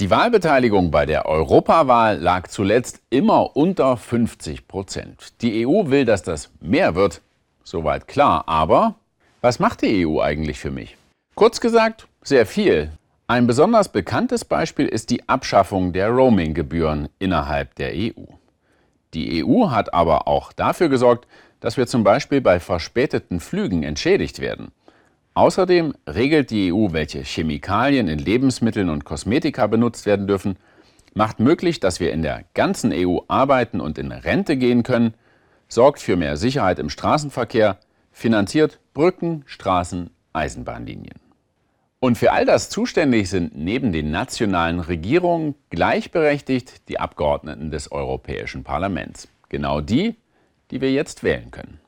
Die Wahlbeteiligung bei der Europawahl lag zuletzt immer unter 50 Prozent. Die EU will, dass das mehr wird. Soweit klar. Aber was macht die EU eigentlich für mich? Kurz gesagt, sehr viel. Ein besonders bekanntes Beispiel ist die Abschaffung der Roaming-Gebühren innerhalb der EU. Die EU hat aber auch dafür gesorgt, dass wir zum Beispiel bei verspäteten Flügen entschädigt werden. Außerdem regelt die EU, welche Chemikalien in Lebensmitteln und Kosmetika benutzt werden dürfen, macht möglich, dass wir in der ganzen EU arbeiten und in Rente gehen können, sorgt für mehr Sicherheit im Straßenverkehr, finanziert Brücken, Straßen, Eisenbahnlinien. Und für all das zuständig sind neben den nationalen Regierungen gleichberechtigt die Abgeordneten des Europäischen Parlaments. Genau die, die wir jetzt wählen können.